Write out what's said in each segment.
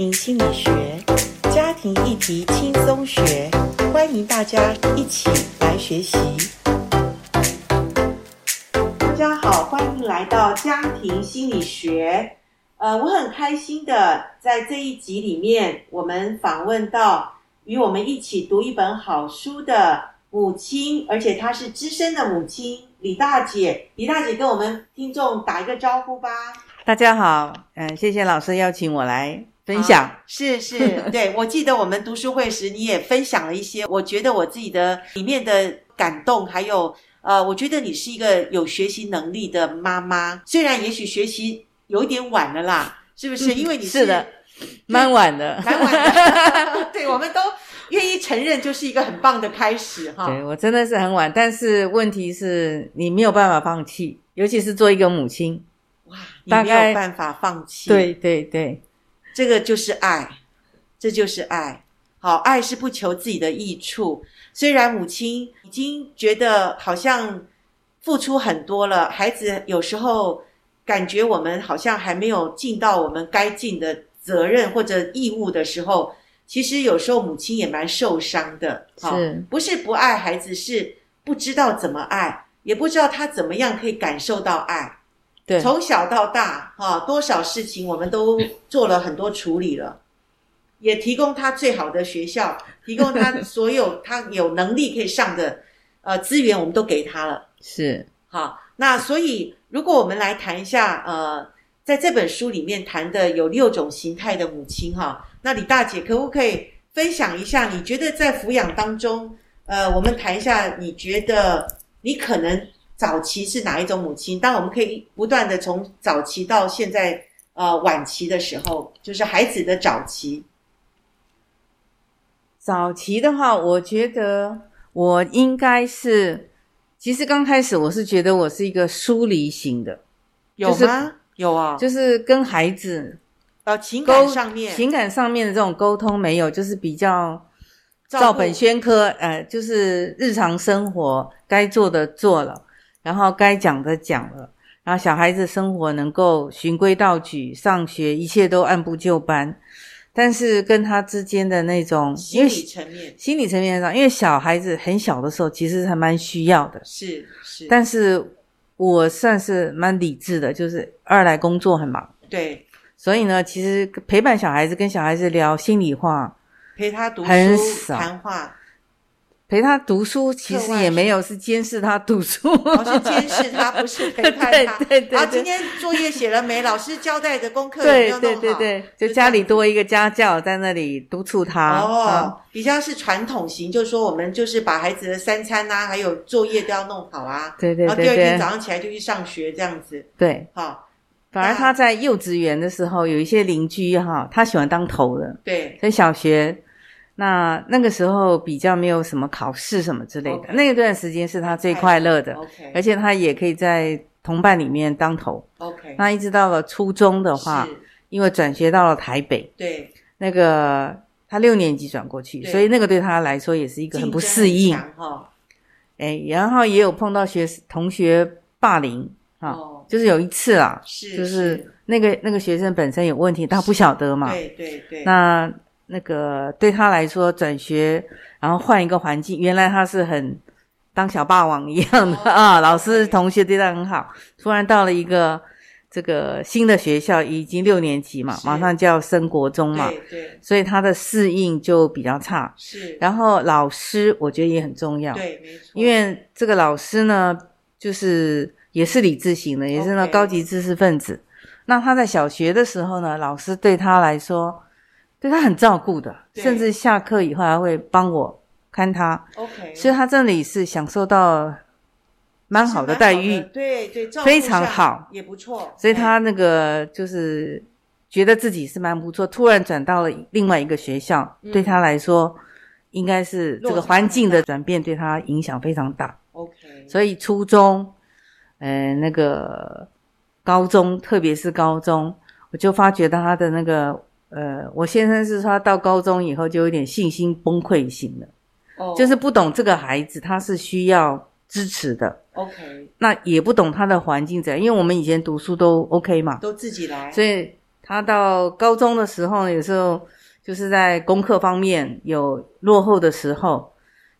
庭心理学，家庭议题轻松学，欢迎大家一起来学习。大家好，欢迎来到家庭心理学。呃，我很开心的在这一集里面，我们访问到与我们一起读一本好书的母亲，而且她是资深的母亲李大姐。李大姐跟我们听众打一个招呼吧。大家好，嗯，谢谢老师邀请我来分享。啊、是是，对，我记得我们读书会时，你也分享了一些，我觉得我自己的里面的感动，还有呃，我觉得你是一个有学习能力的妈妈，虽然也许学习有一点晚了啦，是不是？因为你是，是的，蛮晚的，蛮晚的。对，我们都愿意承认，就是一个很棒的开始哈。对，我真的是很晚，但是问题是你没有办法放弃，尤其是做一个母亲。哇，你没有办法放弃。对对对，这个就是爱，这就是爱。好，爱是不求自己的益处。虽然母亲已经觉得好像付出很多了，孩子有时候感觉我们好像还没有尽到我们该尽的责任或者义务的时候，其实有时候母亲也蛮受伤的。是，不是不爱孩子，是不知道怎么爱，也不知道他怎么样可以感受到爱。对，从小到大，哈，多少事情我们都做了很多处理了，也提供他最好的学校，提供他所有他有能力可以上的呃资源，我们都给他了。是，好，那所以如果我们来谈一下，呃，在这本书里面谈的有六种形态的母亲，哈，那李大姐可不可以分享一下？你觉得在抚养当中，呃，我们谈一下，你觉得你可能。早期是哪一种母亲？当我们可以不断的从早期到现在，呃，晚期的时候，就是孩子的早期。早期的话，我觉得我应该是，其实刚开始我是觉得我是一个疏离型的，有吗？就是、有啊，就是跟孩子，呃，情感上面，情感上面的这种沟通没有，就是比较照本宣科，呃，就是日常生活该做的做了。然后该讲的讲了，然后小孩子生活能够循规蹈矩，上学一切都按部就班。但是跟他之间的那种心理层面，心理层面上，因为小孩子很小的时候，其实还蛮需要的。是是。但是我算是蛮理智的，就是二来工作很忙，对。所以呢，其实陪伴小孩子，跟小孩子聊心里话，陪他读书很少谈话。陪他读书其实也没有，是监视他读书。我是监视他，不是陪伴他。对对对，今天作业写了没？老师交代的功课有没有弄好？对对对对，就家里多一个家教在那里督促他。哦，嗯、比较是传统型，就是说我们就是把孩子的三餐啊，还有作业都要弄好啊。对对对，对。然后第二天早上起来就去上学这样子。对。好，反而他在幼稚园的时候，有一些邻居哈，他喜欢当头的。对。在小学。那那个时候比较没有什么考试什么之类的，okay. 那段时间是他最快乐的，okay. 而且他也可以在同伴里面当头。OK，那一直到了初中的话，因为转学到了台北，对，那个他六年级转过去，所以那个对他来说也是一个很不适应。哎，然后也有碰到学同学霸凌啊、哦，就是有一次啊，是就是那个那个学生本身有问题，他不晓得嘛，对对对，那。那个对他来说，转学然后换一个环境，原来他是很当小霸王一样的、哦、啊，老师同学对他很好。突然到了一个这个新的学校，已经六年级嘛，马上就要升国中嘛，对对，所以他的适应就比较差。是，然后老师我觉得也很重要，对，没错，因为这个老师呢，就是也是理智型的，也是那高级知识分子。那他在小学的时候呢，老师对他来说。对他很照顾的，甚至下课以后还会帮我看他。OK，所以他这里是享受到蛮好的待遇，对对，非常好，也不错。所以他那个就是觉得自己是蛮不错。突然转到了另外一个学校，嗯、对他来说，应该是这个环境的转变对他影响非常大。OK，所以初中，呃，那个高中，特别是高中，我就发觉到他的那个。呃，我先生是说他到高中以后就有点信心崩溃型的，哦、oh.，就是不懂这个孩子他是需要支持的，OK，那也不懂他的环境怎样，因为我们以前读书都 OK 嘛，都自己来，所以他到高中的时候，有时候就是在功课方面有落后的时候，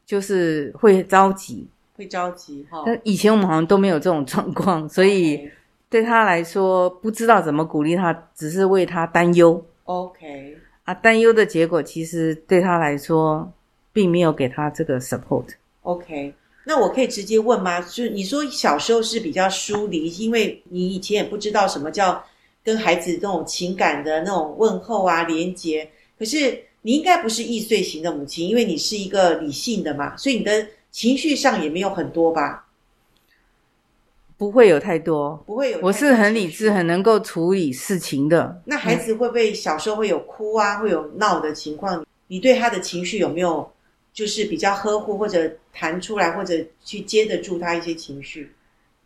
就是会着急，会着急哈。但以前我们好像都没有这种状况，所以对他来说不知道怎么鼓励他，只是为他担忧。OK，啊，担忧的结果其实对他来说并没有给他这个 support。OK。那我可以直接问吗？就是你说小时候是比较疏离，因为你以前也不知道什么叫跟孩子那种情感的那种问候啊、连接。可是你应该不是易碎型的母亲，因为你是一个理性的嘛，所以你的情绪上也没有很多吧？不会有太多，不会有。我是很理智、很能够处理事情的。那孩子会不会小时候会有哭啊、会有闹的情况？你对他的情绪有没有？就是比较呵护，或者弹出来，或者去接得住他一些情绪。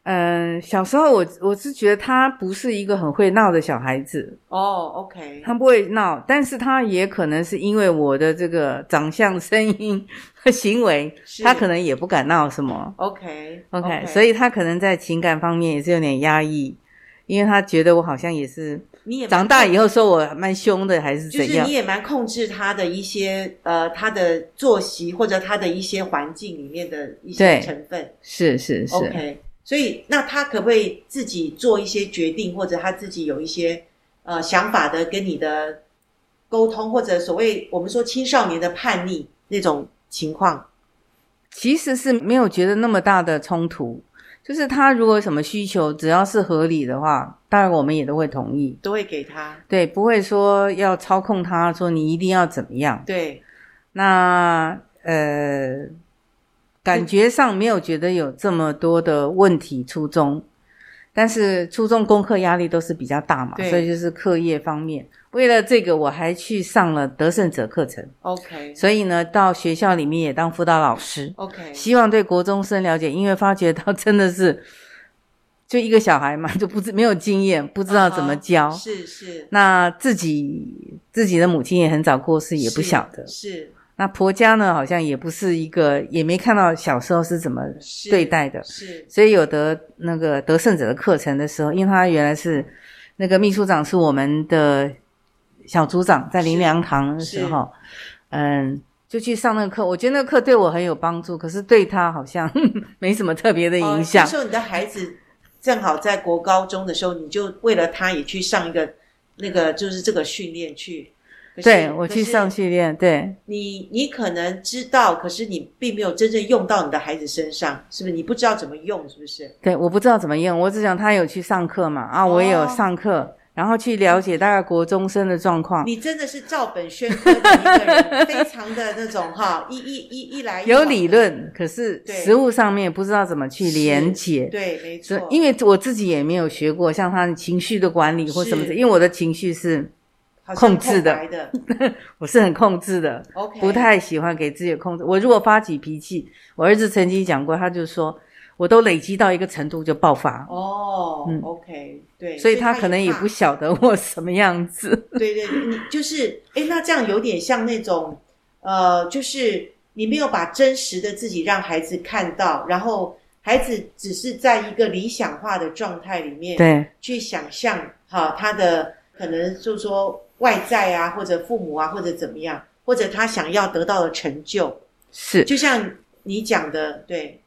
嗯，小时候我我是觉得他不是一个很会闹的小孩子。哦，OK，他不会闹，但是他也可能是因为我的这个长相、声音和行为，他可能也不敢闹什么。OK，OK，所以他可能在情感方面也是有点压抑，因为他觉得我好像也是。你也长大以后说我蛮凶的，还是怎样？就是你也蛮控制他的一些呃，他的作息或者他的一些环境里面的一些成分。是是是。OK，所以那他可不可以自己做一些决定，或者他自己有一些呃想法的跟你的沟通，或者所谓我们说青少年的叛逆那种情况？其实是没有觉得那么大的冲突。就是他如果有什么需求，只要是合理的话，当然我们也都会同意，都会给他。对，不会说要操控他，说你一定要怎么样。对，那呃，感觉上没有觉得有这么多的问题。初中，但是初中功课压力都是比较大嘛，所以就是课业方面。为了这个，我还去上了得胜者课程。OK，所以呢，到学校里面也当辅导老师。OK，希望对国中生了解，因为发觉到真的是就一个小孩嘛，就不知没有经验，不知道怎么教。Uh-huh, 是是。那自己自己的母亲也很早过世，也不晓得。是。是那婆家呢，好像也不是一个，也没看到小时候是怎么对待的。是。是所以有得那个得胜者的课程的时候，因为他原来是那个秘书长，是我们的。小组长在林良堂的时候，嗯，就去上那个课。我觉得那个课对我很有帮助，可是对他好像 没什么特别的影响。那时候你的孩子正好在国高中的时候，你就为了他也去上一个那个就是这个训练去。对，我去上训练。对，你你可能知道，可是你并没有真正用到你的孩子身上，是不是？你不知道怎么用，是不是？对，我不知道怎么用。我只想他有去上课嘛，啊，我也有上课。哦然后去了解大概国中生的状况。你真的是照本宣科的一个人，非常的那种哈，一一一一来一有理论，可是实物上面不知道怎么去连接。对，没错。因为我自己也没有学过像他的情绪的管理或什么的，因为我的情绪是控制的，的 我是很控制的不太喜欢给自己控制。我如果发起脾气，我儿子曾经讲过，他就说。我都累积到一个程度就爆发哦，嗯，OK，对，所以他可能也不晓得我什么样子。对对，你就是，哎，那这样有点像那种，呃，就是你没有把真实的自己让孩子看到，然后孩子只是在一个理想化的状态里面，对，去想象哈他的可能就是说外在啊，或者父母啊，或者怎么样，或者他想要得到的成就，是，就像你讲的，对。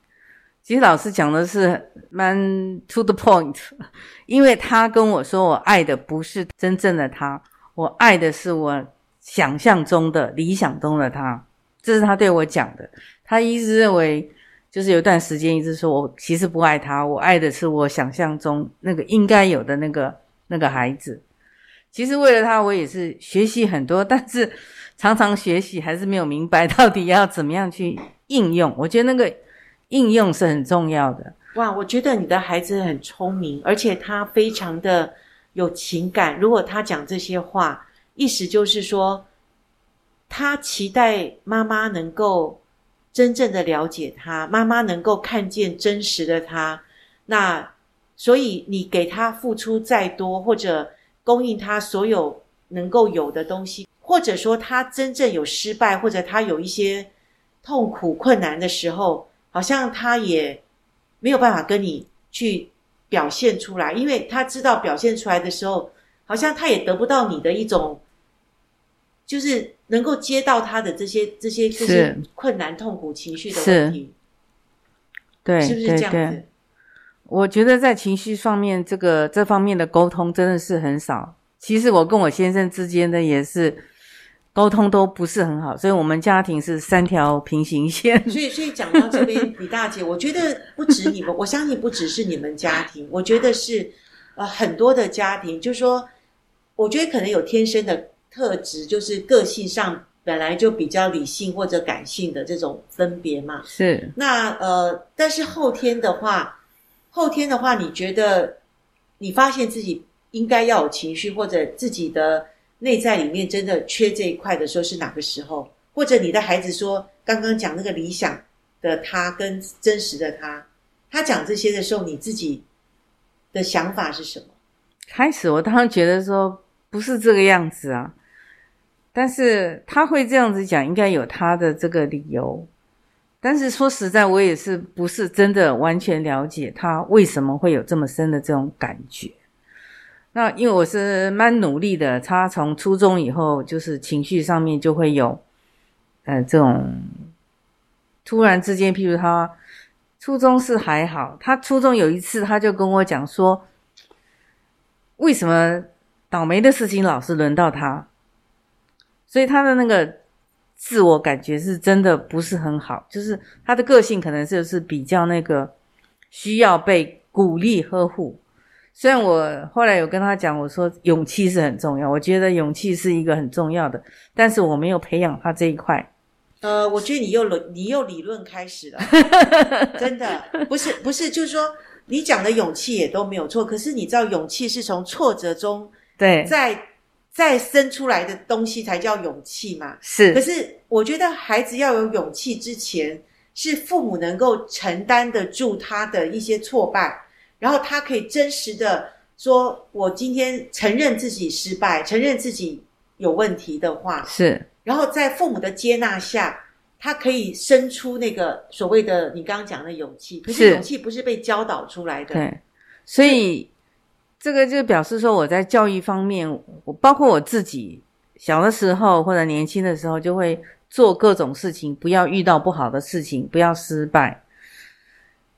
其实老师讲的是蛮 to the point，因为他跟我说，我爱的不是真正的他，我爱的是我想象中的、理想中的他。这是他对我讲的。他一直认为，就是有一段时间一直说我其实不爱他，我爱的是我想象中那个应该有的那个那个孩子。其实为了他，我也是学习很多，但是常常学习还是没有明白到底要怎么样去应用。我觉得那个。应用是很重要的。哇，我觉得你的孩子很聪明，而且他非常的有情感。如果他讲这些话，意思就是说，他期待妈妈能够真正的了解他，妈妈能够看见真实的他。那所以你给他付出再多，或者供应他所有能够有的东西，或者说他真正有失败，或者他有一些痛苦困难的时候。好像他也没有办法跟你去表现出来，因为他知道表现出来的时候，好像他也得不到你的一种，就是能够接到他的这些这些这些困难、痛苦、情绪的问题。对，是不是这样子？我觉得在情绪上面，这个这方面的沟通真的是很少。其实我跟我先生之间的也是沟通都不是很好，所以我们家庭是三条平行线。所以，所以讲到这边，李大姐，我觉得不止你们，我相信不只是你们家庭，我觉得是呃很多的家庭，就是说，我觉得可能有天生的特质，就是个性上。本来就比较理性或者感性的这种分别嘛，是。那呃，但是后天的话，后天的话，你觉得你发现自己应该要有情绪，或者自己的内在里面真的缺这一块的时候是哪个时候？或者你的孩子说，刚刚讲那个理想的他跟真实的他，他讲这些的时候，你自己的想法是什么？开始我当然觉得说不是这个样子啊。但是他会这样子讲，应该有他的这个理由。但是说实在，我也是不是真的完全了解他为什么会有这么深的这种感觉。那因为我是蛮努力的，他从初中以后，就是情绪上面就会有，呃，这种突然之间，譬如他初中是还好，他初中有一次他就跟我讲说，为什么倒霉的事情老是轮到他？所以他的那个自我感觉是真的不是很好，就是他的个性可能就是比较那个需要被鼓励呵护。虽然我后来有跟他讲，我说勇气是很重要，我觉得勇气是一个很重要的，但是我没有培养他这一块。呃，我觉得你又理你又理论开始了，真的不是不是，就是说你讲的勇气也都没有错，可是你知道勇气是从挫折中对在。再生出来的东西才叫勇气嘛？是。可是我觉得孩子要有勇气之前，是父母能够承担得住他的一些挫败，然后他可以真实的说：“我今天承认自己失败，承认自己有问题的话。”是。然后在父母的接纳下，他可以生出那个所谓的你刚刚讲的勇气。可是勇气不是被教导出来的。对。所以。这个就表示说，我在教育方面，我包括我自己小的时候或者年轻的时候，就会做各种事情，不要遇到不好的事情，不要失败。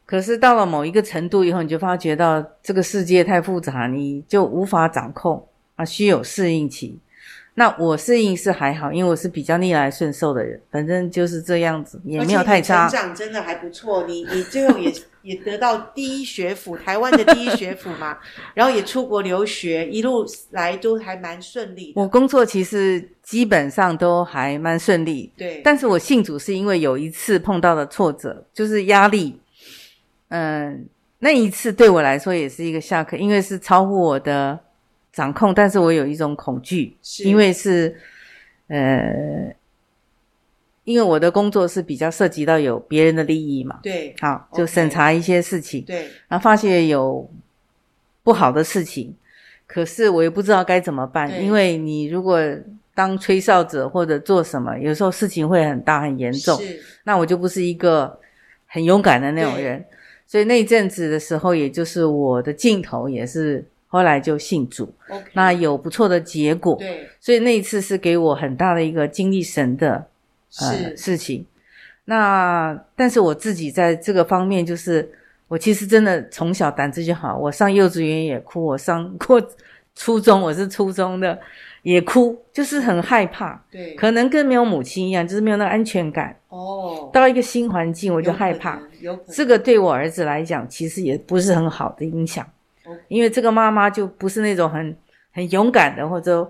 可是到了某一个程度以后，你就发觉到这个世界太复杂，你就无法掌控啊，需有适应期。那我适应是还好，因为我是比较逆来顺受的人，反正就是这样子，也没有太差。成长真的还不错，你你最后也 也得到第一学府，台湾的第一学府嘛，然后也出国留学，一路来都还蛮顺利。我工作其实基本上都还蛮顺利，对。但是我信主是因为有一次碰到的挫折，就是压力。嗯，那一次对我来说也是一个下课，因为是超乎我的。掌控，但是我有一种恐惧，是。因为是，呃，因为我的工作是比较涉及到有别人的利益嘛，对，好，就审查一些事情，对，然后发现有不好的事情，可是我也不知道该怎么办，因为你如果当吹哨者或者做什么，有时候事情会很大很严重，是，那我就不是一个很勇敢的那种人，所以那一阵子的时候，也就是我的镜头也是。后来就信主，okay, 那有不错的结果，对，所以那一次是给我很大的一个经历神的呃事情。那但是我自己在这个方面，就是我其实真的从小胆子就好，我上幼稚园也哭，我上过初中，我是初中的也哭，就是很害怕，对，可能跟没有母亲一样，就是没有那个安全感。哦，到一个新环境我就害怕，有这个对我儿子来讲，其实也不是很好的影响。因为这个妈妈就不是那种很很勇敢的，或者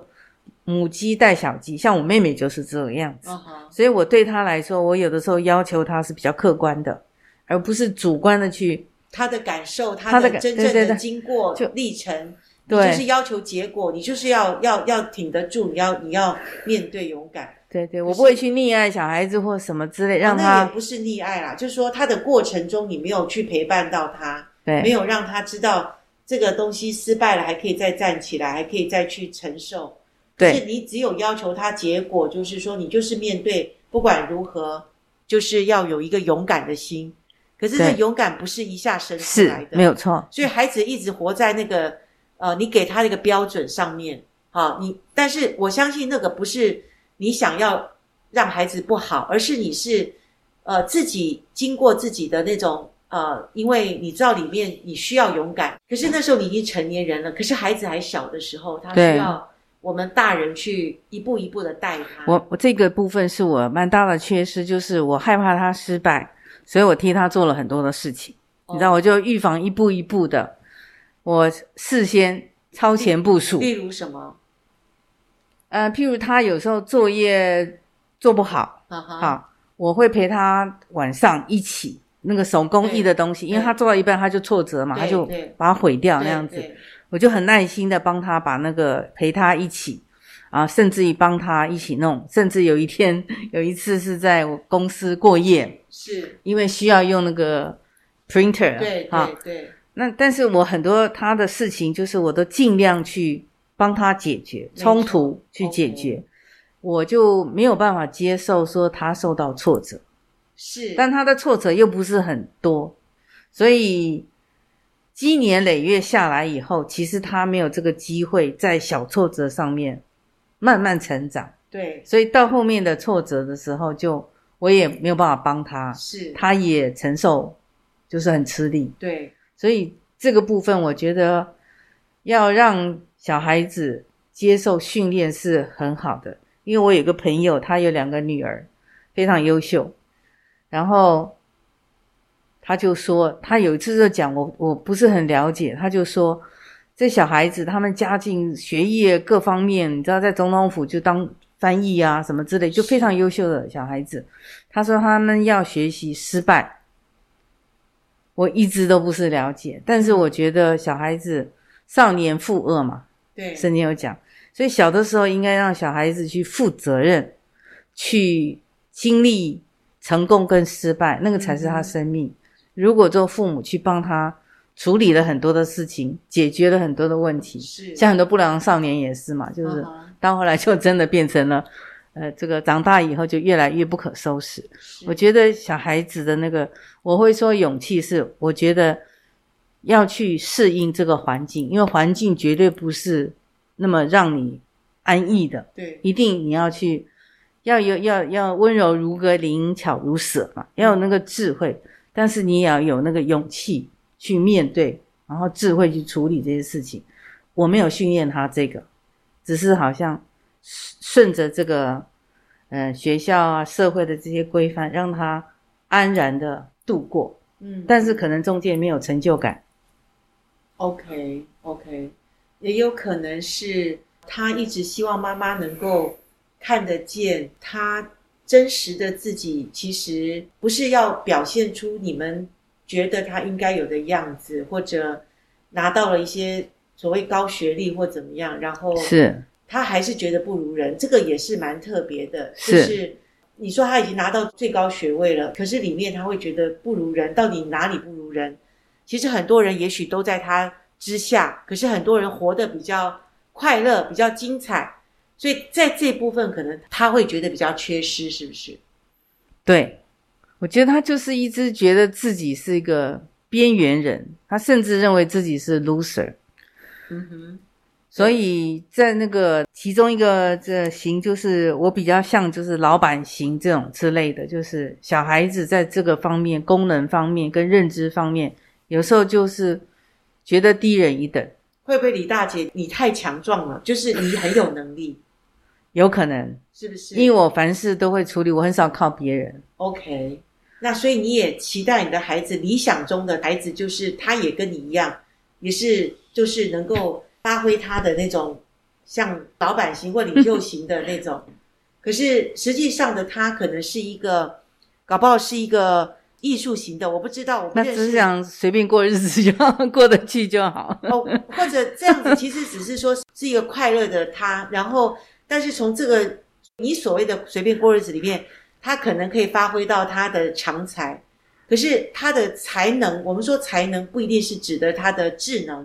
母鸡带小鸡，像我妹妹就是这个样子。Uh. 所以我对她来说，我有的时候要求她是比较客观的，而不是主观的去她的感受，她的真正的经过历程，对，就是要求结果，你就是要要要挺得住，你要你要面对勇敢。对对，我不会去溺爱小孩子或什么之类，让他、啊、那也不是溺爱啦，就是说他的过程中你没有去陪伴到他，对，没有让他知道。这个东西失败了，还可以再站起来，还可以再去承受。对，是你只有要求他结果，就是说你就是面对，不管如何，就是要有一个勇敢的心。可是这勇敢不是一下生出来的，没有错。所以孩子一直活在那个呃，你给他的一个标准上面，好，你但是我相信那个不是你想要让孩子不好，而是你是呃自己经过自己的那种呃，因为你知道里面你需要勇敢，可是那时候你已经成年人了，可是孩子还小的时候，他需要。我们大人去一步一步的带他。我我这个部分是我蛮大的缺失，就是我害怕他失败，所以我替他做了很多的事情。哦、你知道，我就预防一步一步的，我事先超前部署。例如什么？呃，譬如他有时候作业做不好，好，我会陪他晚上一起那个手工艺的东西，因为他做到一半他就挫折嘛，他就把它毁掉那样子。我就很耐心的帮他把那个陪他一起啊，甚至于帮他一起弄，甚至有一天 有一次是在我公司过夜，是。因为需要用那个 printer，对对对。那但是我很多他的事情，就是我都尽量去帮他解决冲突，去解决.我就没有办法接受说他受到挫折，是，但他的挫折又不是很多，所以。积年累月下来以后，其实他没有这个机会在小挫折上面慢慢成长。对，所以到后面的挫折的时候，就我也没有办法帮他，是，他也承受，就是很吃力。对，所以这个部分我觉得要让小孩子接受训练是很好的，因为我有个朋友，他有两个女儿，非常优秀，然后。他就说，他有一次就讲我，我不是很了解。他就说，这小孩子他们家境、学业各方面，你知道，在总统府就当翻译啊什么之类，就非常优秀的小孩子。他说他们要学习失败，我一直都不是了解。但是我觉得小孩子少年负恶嘛，对，圣经有讲，所以小的时候应该让小孩子去负责任，去经历成功跟失败，那个才是他生命。嗯如果做父母去帮他处理了很多的事情，解决了很多的问题，是。像很多不良少年也是嘛，就是到后来就真的变成了，呃，这个长大以后就越来越不可收拾。我觉得小孩子的那个，我会说勇气是，我觉得要去适应这个环境，因为环境绝对不是那么让你安逸的，对，一定你要去，要有要要温柔如歌，灵巧如舍嘛，要有那个智慧。但是你也要有那个勇气去面对，然后智慧去处理这些事情。我没有训练他这个，只是好像顺着这个，呃，学校啊、社会的这些规范，让他安然的度过。嗯，但是可能中间没有成就感。OK OK，也有可能是他一直希望妈妈能够看得见他。真实的自己其实不是要表现出你们觉得他应该有的样子，或者拿到了一些所谓高学历或怎么样，然后是他还是觉得不如人，这个也是蛮特别的。就是你说他已经拿到最高学位了，可是里面他会觉得不如人，到底哪里不如人？其实很多人也许都在他之下，可是很多人活得比较快乐，比较精彩。所以在这部分，可能他会觉得比较缺失，是不是？对，我觉得他就是一直觉得自己是一个边缘人，他甚至认为自己是 loser。嗯哼。所以在那个其中一个这型，就是我比较像就是老板型这种之类的，就是小孩子在这个方面、功能方面跟认知方面，有时候就是觉得低人一等。会不会李大姐你太强壮了？就是你很有能力。有可能是不是？因为我凡事都会处理，我很少靠别人。OK，那所以你也期待你的孩子，理想中的孩子就是他也跟你一样，也是就是能够发挥他的那种像老板型或领袖型的那种。可是实际上的他可能是一个，搞不好是一个艺术型的，我不知道。我不那只是想随便过日子就好，过得去就好。哦，或者这样子，其实只是说是一个快乐的他，然后。但是从这个你所谓的随便过日子里面，他可能可以发挥到他的长才，可是他的才能，我们说才能不一定是指的他的智能，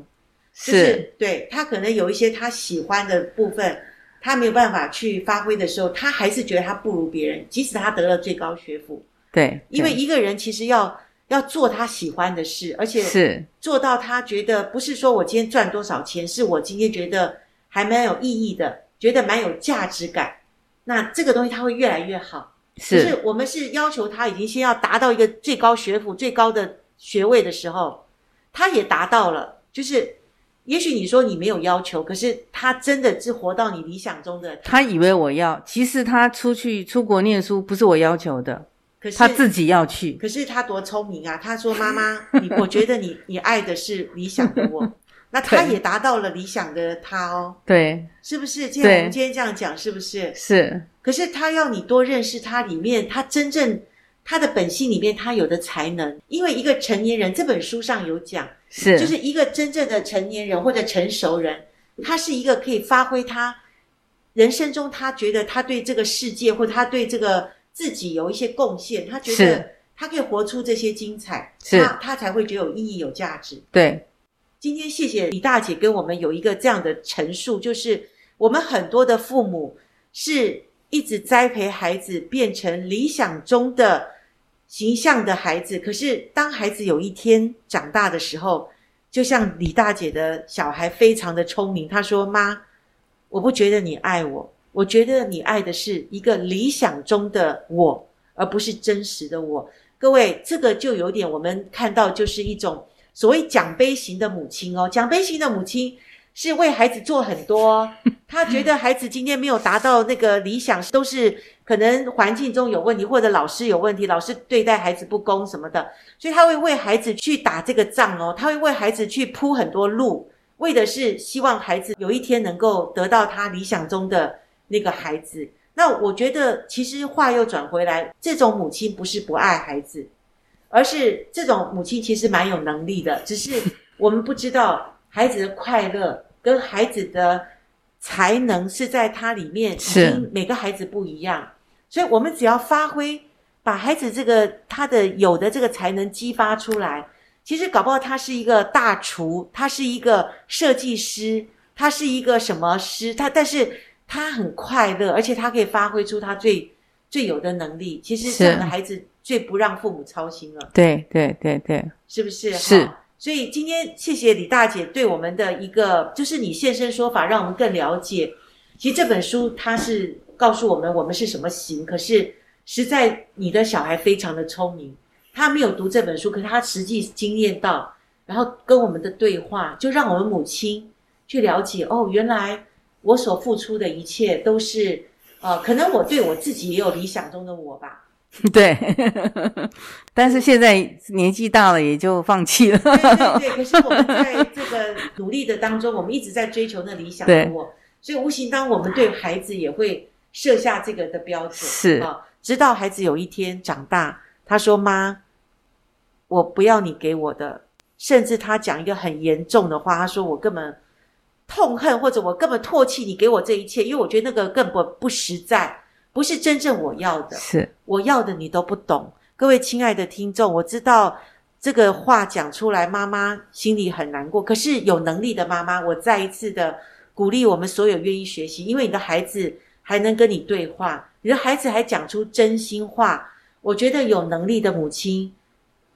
就是，是对他可能有一些他喜欢的部分，他没有办法去发挥的时候，他还是觉得他不如别人，即使他得了最高学府。对，对，因为一个人其实要要做他喜欢的事，而且是。做到他觉得不是说我今天赚多少钱，是我今天觉得还蛮有意义的，觉得蛮有价值感。那这个东西他会越来越好。是，可是我们是要求他已经先要达到一个最高学府、最高的学位的时候，他也达到了。就是，也许你说你没有要求，可是他真的是活到你理想中的。他以为我要，其实他出去出国念书不是我要求的。可是他自己要去，可是他多聪明啊！他说：“妈妈，你我觉得你你爱的是理想的我，那他也达到了理想的他哦。”对，是不是？既然我们今天这样讲，是不是？是。可是他要你多认识他里面，他真正他的本性里面他有的才能。因为一个成年人，这本书上有讲，是就是一个真正的成年人或者成熟人，他是一个可以发挥他人生中他觉得他对这个世界或他对这个。自己有一些贡献，他觉得他可以活出这些精彩，是他他才会觉得有意义、有价值。对，今天谢谢李大姐跟我们有一个这样的陈述，就是我们很多的父母是一直栽培孩子变成理想中的形象的孩子，可是当孩子有一天长大的时候，就像李大姐的小孩非常的聪明，他说：“妈，我不觉得你爱我。”我觉得你爱的是一个理想中的我，而不是真实的我。各位，这个就有点我们看到就是一种所谓奖杯型的母亲哦。奖杯型的母亲是为孩子做很多，他觉得孩子今天没有达到那个理想，都是可能环境中有问题，或者老师有问题，老师对待孩子不公什么的，所以他会为孩子去打这个仗哦，他会为孩子去铺很多路，为的是希望孩子有一天能够得到他理想中的。那个孩子，那我觉得其实话又转回来，这种母亲不是不爱孩子，而是这种母亲其实蛮有能力的，只是我们不知道孩子的快乐跟孩子的才能是在他里面，已经每个孩子不一样，所以我们只要发挥，把孩子这个他的有的这个才能激发出来，其实搞不好他是一个大厨，他是一个设计师，他是一个什么师，他但是。他很快乐，而且他可以发挥出他最最有的能力。其实这样的孩子最不让父母操心了。对对对对，是不是？是。所以今天谢谢李大姐对我们的一个，就是你现身说法，让我们更了解。其实这本书它是告诉我们我们是什么型，可是实在你的小孩非常的聪明，他没有读这本书，可是他实际经验到，然后跟我们的对话，就让我们母亲去了解哦，原来。我所付出的一切都是，呃，可能我对我自己也有理想中的我吧。对，但是现在年纪大了，也就放弃了。对对对，可是我们在这个努力的当中，我们一直在追求那理想的我，所以无形当我们对孩子也会设下这个的标准。是啊，直到孩子有一天长大，他说：“妈，我不要你给我的。”甚至他讲一个很严重的话，他说：“我根本。”痛恨，或者我根本唾弃你给我这一切，因为我觉得那个根本不实在，不是真正我要的。是我要的你都不懂。各位亲爱的听众，我知道这个话讲出来，妈妈心里很难过。可是有能力的妈妈，我再一次的鼓励我们所有愿意学习，因为你的孩子还能跟你对话，你的孩子还讲出真心话。我觉得有能力的母亲，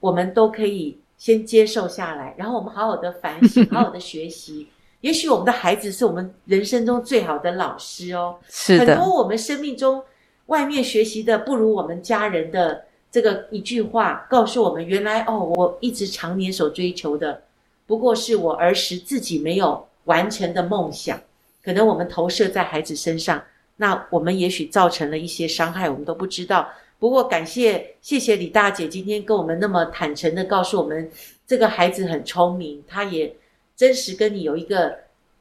我们都可以先接受下来，然后我们好好的反省，好好的学习。也许我们的孩子是我们人生中最好的老师哦。是的。很多我们生命中外面学习的不如我们家人的这个一句话，告诉我们原来哦，我一直常年所追求的，不过是我儿时自己没有完成的梦想。可能我们投射在孩子身上，那我们也许造成了一些伤害，我们都不知道。不过感谢谢谢李大姐今天跟我们那么坦诚的告诉我们，这个孩子很聪明，他也。真实跟你有一个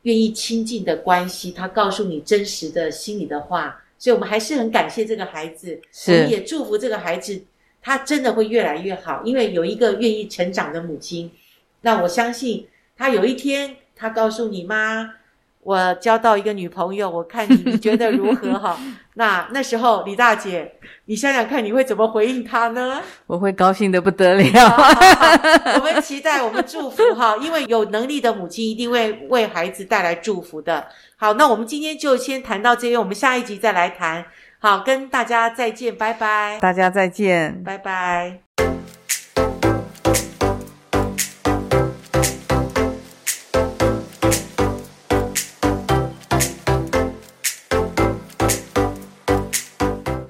愿意亲近的关系，他告诉你真实的心里的话，所以我们还是很感谢这个孩子，我们也祝福这个孩子，他真的会越来越好，因为有一个愿意成长的母亲。那我相信他有一天，他告诉你妈。我交到一个女朋友，我看你你觉得如何哈？那那时候李大姐，你想想看你会怎么回应她呢？我会高兴的不得了。好好好，我们期待，我们祝福哈，因为有能力的母亲一定会为孩子带来祝福的。好，那我们今天就先谈到这边，我们下一集再来谈。好，跟大家再见，拜拜。大家再见，拜拜。